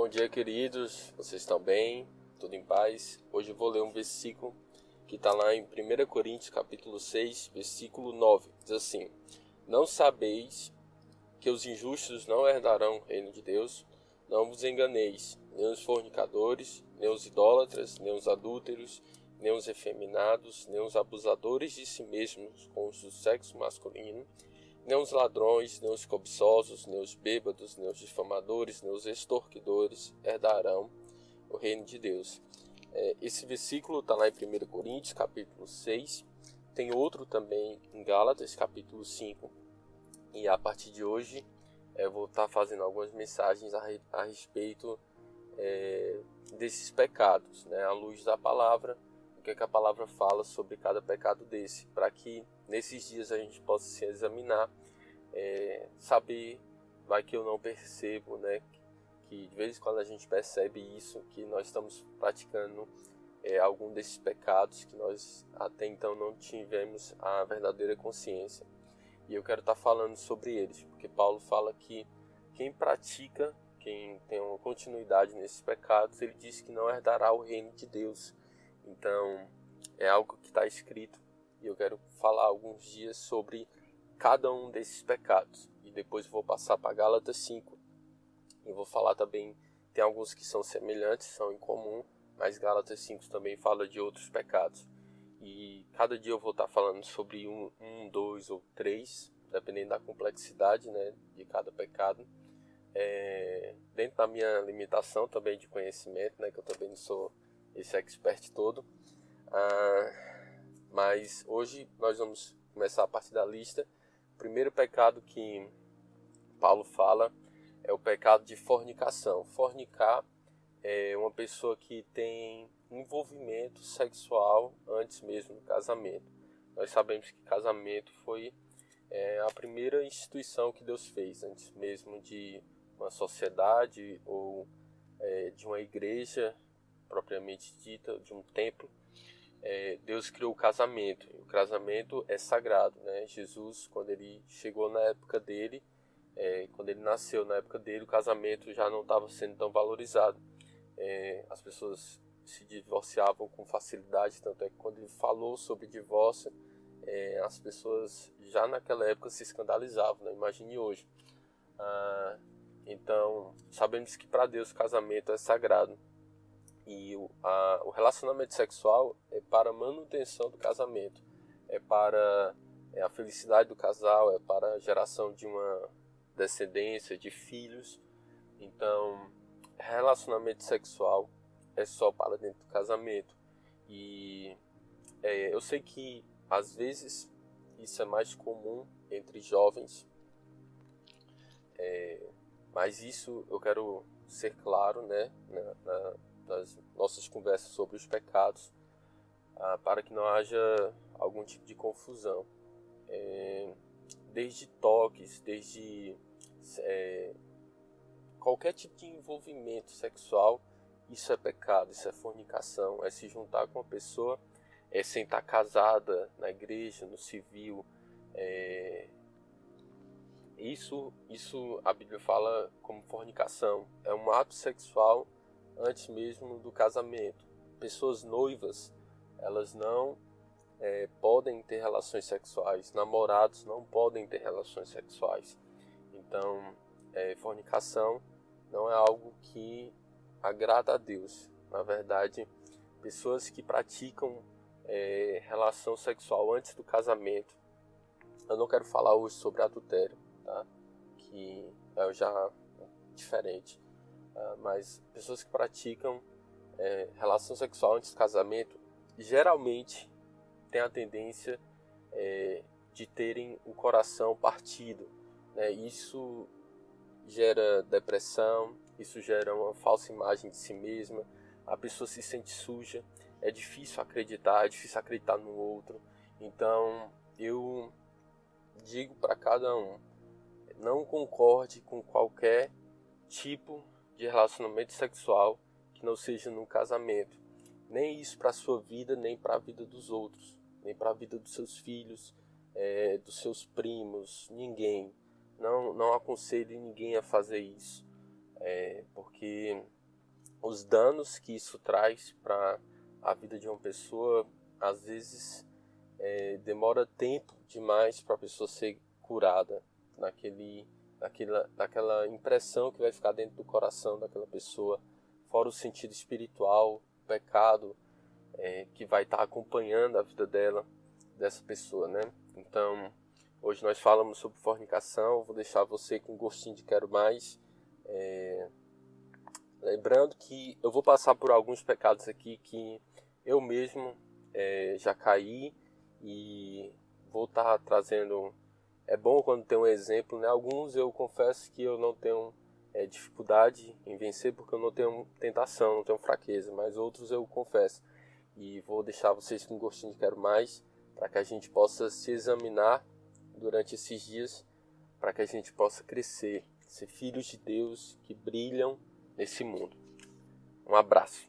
Bom dia, queridos. Vocês estão bem? Tudo em paz? Hoje eu vou ler um versículo que está lá em 1 Coríntios, capítulo 6, versículo 9. Diz assim: Não sabeis que os injustos não herdarão o reino de Deus? Não vos enganeis, nem os fornicadores, nem os idólatras, nem os adúlteros, nem os efeminados, nem os abusadores de si mesmos com o sexo masculino, nem os ladrões, nem os cobiçosos, nem os bêbados, nem os difamadores, nem os extorquidores herdarão o reino de Deus. É, esse versículo está lá em 1 Coríntios, capítulo 6. Tem outro também em Gálatas, capítulo 5. E a partir de hoje eu vou estar tá fazendo algumas mensagens a, a respeito é, desses pecados, né, à luz da palavra que, é que a palavra fala sobre cada pecado desse, para que nesses dias a gente possa se examinar, é, saber, vai que eu não percebo, né? Que de vez em quando a gente percebe isso, que nós estamos praticando é, algum desses pecados que nós até então não tivemos a verdadeira consciência. E eu quero estar falando sobre eles, porque Paulo fala que quem pratica, quem tem uma continuidade nesses pecados, ele diz que não herdará o reino de Deus. Então, é algo que está escrito e eu quero falar alguns dias sobre cada um desses pecados. E depois vou passar para Gálatas 5. E vou falar também, tem alguns que são semelhantes, são em comum, mas Gálatas 5 também fala de outros pecados. E cada dia eu vou estar tá falando sobre um, um dois ou três, dependendo da complexidade né, de cada pecado. É, dentro da minha limitação também de conhecimento, né, que eu também não sou esse expert todo. Ah, mas hoje nós vamos começar a partir da lista. O primeiro pecado que Paulo fala é o pecado de fornicação. Fornicar é uma pessoa que tem envolvimento sexual antes mesmo do casamento. Nós sabemos que casamento foi é, a primeira instituição que Deus fez, antes mesmo de uma sociedade ou é, de uma igreja propriamente dita, de um templo, é, Deus criou o casamento. o casamento é sagrado, né? Jesus, quando ele chegou na época dele, é, quando ele nasceu na época dele, o casamento já não estava sendo tão valorizado. É, as pessoas se divorciavam com facilidade, tanto é que quando ele falou sobre divórcio, é, as pessoas já naquela época se escandalizavam, né? imagine hoje. Ah, então, sabemos que para Deus o casamento é sagrado. E o, a, o relacionamento sexual para a manutenção do casamento, é para é a felicidade do casal, é para a geração de uma descendência, de filhos. Então, relacionamento sexual é só para dentro do casamento. E é, eu sei que às vezes isso é mais comum entre jovens, é, mas isso eu quero ser claro, né, na, na nas nossas conversas sobre os pecados, ah, para que não haja algum tipo de confusão. É, desde toques, desde é, qualquer tipo de envolvimento sexual, isso é pecado, isso é fornicação, é se juntar com uma pessoa é, sem estar casada na igreja, no civil. É, isso, isso a Bíblia fala como fornicação. É um ato sexual antes mesmo do casamento. Pessoas noivas, elas não é, podem ter relações sexuais. Namorados não podem ter relações sexuais. Então, é, fornicação não é algo que agrada a Deus. Na verdade, pessoas que praticam é, relação sexual antes do casamento. Eu não quero falar hoje sobre adultério, tá? Que é já diferente. Ah, mas pessoas que praticam é, relação sexual antes do casamento geralmente têm a tendência é, de terem o coração partido. Né? Isso gera depressão, isso gera uma falsa imagem de si mesma, a pessoa se sente suja, é difícil acreditar, é difícil acreditar no outro. Então eu digo para cada um, não concorde com qualquer tipo de relacionamento sexual que não seja num casamento. Nem isso para a sua vida, nem para a vida dos outros, nem para a vida dos seus filhos, é, dos seus primos, ninguém. Não, não aconselho ninguém a fazer isso, é, porque os danos que isso traz para a vida de uma pessoa, às vezes é, demora tempo demais para a pessoa ser curada naquele, naquela, naquela impressão que vai ficar dentro do coração daquela pessoa, fora o sentido espiritual, pecado é, que vai estar tá acompanhando a vida dela, dessa pessoa, né? Então, hoje nós falamos sobre fornicação, vou deixar você com gostinho de quero mais. É, Lembrando que eu vou passar por alguns pecados aqui que eu mesmo é, já caí e vou estar tá trazendo. É bom quando tem um exemplo, né? Alguns eu confesso que eu não tenho é, dificuldade em vencer porque eu não tenho tentação, não tenho fraqueza, mas outros eu confesso. E vou deixar vocês com gostinho de quero mais para que a gente possa se examinar durante esses dias, para que a gente possa crescer, ser filhos de Deus que brilham nesse mundo. Um abraço.